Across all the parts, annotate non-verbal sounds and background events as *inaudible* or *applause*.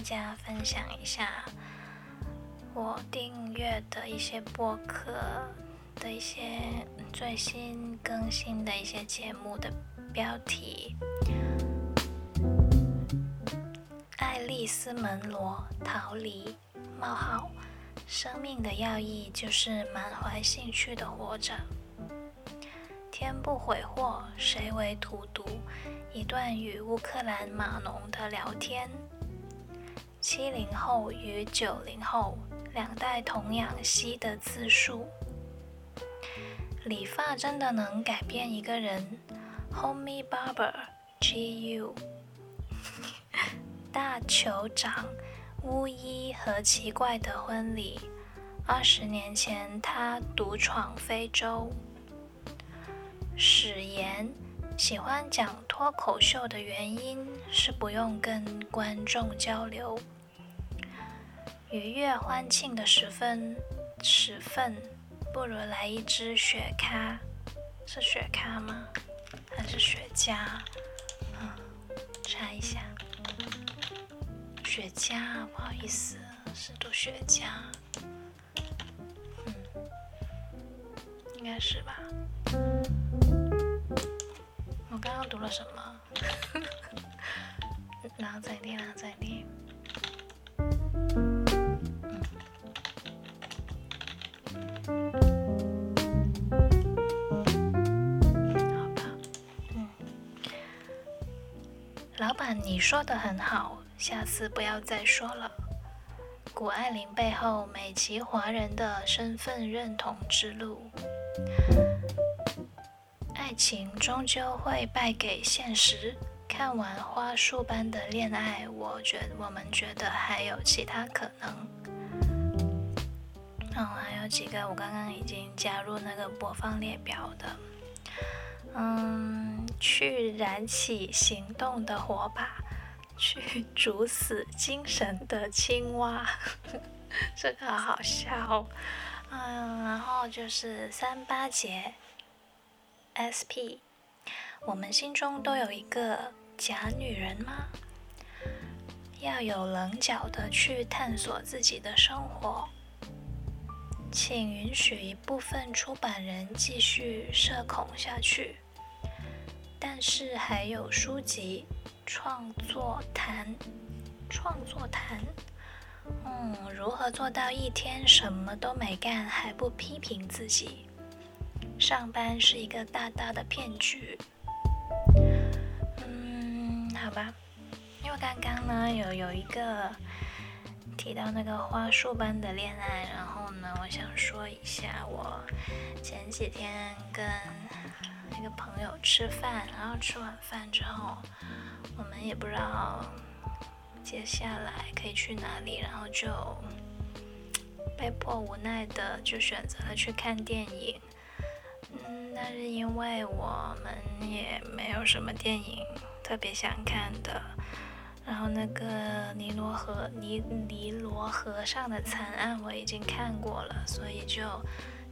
大家分享一下我订阅的一些播客的一些最新更新的一些节目的标题。爱丽丝·门罗逃离冒号，生命的要义就是满怀兴趣的活着。天不悔祸，谁为荼毒？一段与乌克兰码农的聊天。七零后与九零后两代童养媳的自述。理发真的能改变一个人 Homie Barber G.U. *laughs* 大酋长巫医和奇怪的婚礼。二十年前，他独闯非洲。史炎喜欢讲脱口秀的原因是不用跟观众交流。愉悦欢庆的时分，时分不如来一支雪咖，是雪咖吗？还是雪茄？嗯，查一下。雪茄，不好意思，是读雪茄。嗯，应该是吧。刚刚读了什么？*laughs* 然后再念，然后再念。老板，你说的很好，下次不要再说了。谷爱凌背后美籍华人的身份认同之路。爱情终究会败给现实。看完花束般的恋爱，我觉我们觉得还有其他可能。嗯，还有几个我刚刚已经加入那个播放列表的。嗯，去燃起行动的火把，去煮死精神的青蛙。*laughs* 这个好笑。嗯，然后就是三八节。S.P. 我们心中都有一个假女人吗？要有棱角的去探索自己的生活。请允许一部分出版人继续社恐下去，但是还有书籍创作谈，创作谈。嗯，如何做到一天什么都没干还不批评自己？上班是一个大大的骗局。嗯，好吧，因为刚刚呢有有一个提到那个花束般的恋爱，然后呢，我想说一下，我前几天跟一个朋友吃饭，然后吃完饭之后，我们也不知道接下来可以去哪里，然后就被迫无奈的就选择了去看电影。那是因为我们也没有什么电影特别想看的，然后那个尼罗河尼尼罗河上的惨案我已经看过了，所以就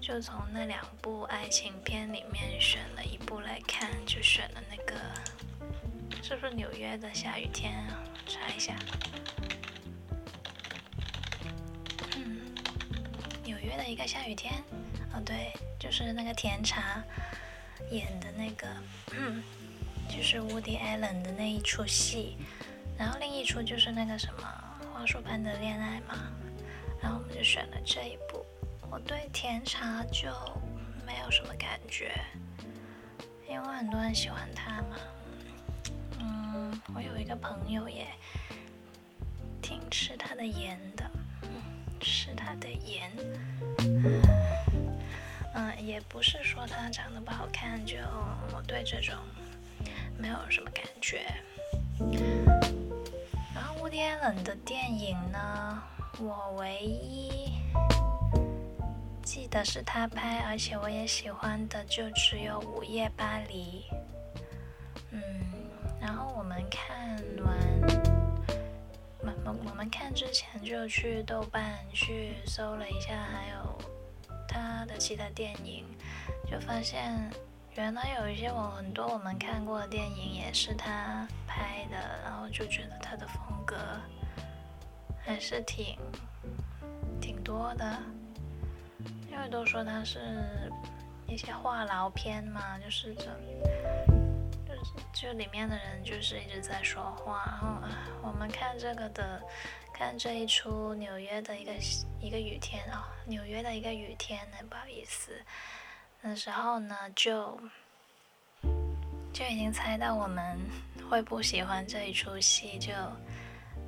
就从那两部爱情片里面选了一部来看，就选了那个是不是纽约的下雨天？查一下，嗯，纽约的一个下雨天，对。就是那个甜茶演的那个，嗯就是 Woody Allen 的那一出戏，然后另一出就是那个什么花束般的恋爱嘛，然后我们就选了这一部。我对甜茶就没有什么感觉，因为很多人喜欢他嘛。嗯，我有一个朋友也挺吃他的颜的，吃他的颜。嗯，也不是说他长得不好看，就我对这种没有什么感觉。然后乌迪安的电影呢，我唯一记得是他拍，而且我也喜欢的就只有《午夜巴黎》。嗯，然后我们看完，我们我们看之前就去豆瓣去搜了一下，还有。他的其他电影，就发现原来有一些我很多我们看过的电影也是他拍的，然后就觉得他的风格还是挺挺多的，因为都说他是一些话痨片嘛，就是这，就是就里面的人就是一直在说话，然后我们看这个的，看这一出纽约的一个一个雨天啊，纽约的一个雨天呢，不好意思，那时候呢就。就已经猜到我们会不喜欢这一出戏，就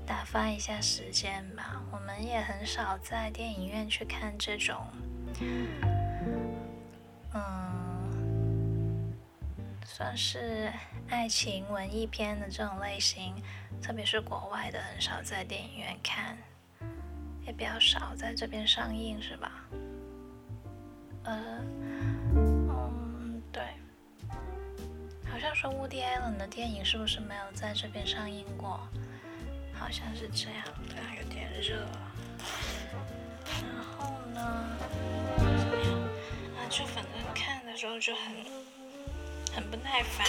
打发一下时间吧。我们也很少在电影院去看这种，嗯，算是爱情文艺片的这种类型，特别是国外的，很少在电影院看，也比较少在这边上映，是吧？呃。嗯，对好像说 Woody Allen 的电影是不是没有在这边上映过？好像是这样的，有点热。然后呢，怎么样？啊，就反正看的时候就很很不耐烦，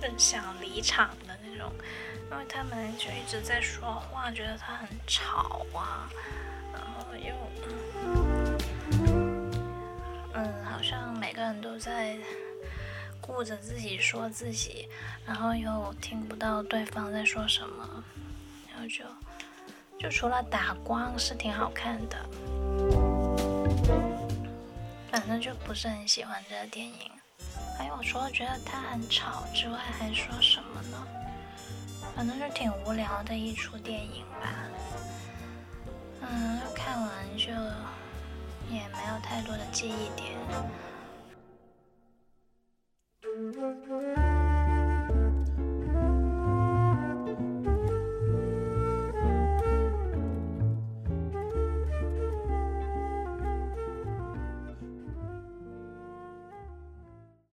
很想离场的那种，因为他们就一直在说话，觉得他很吵啊，然后又嗯，好像每个人都在。顾着自己说自己，然后又听不到对方在说什么，然后就就除了打光是挺好看的，反正就不是很喜欢这个电影。还有除了觉得他很吵之外，还说什么呢？反正就挺无聊的一出电影吧。嗯，看完就也没有太多的记忆点。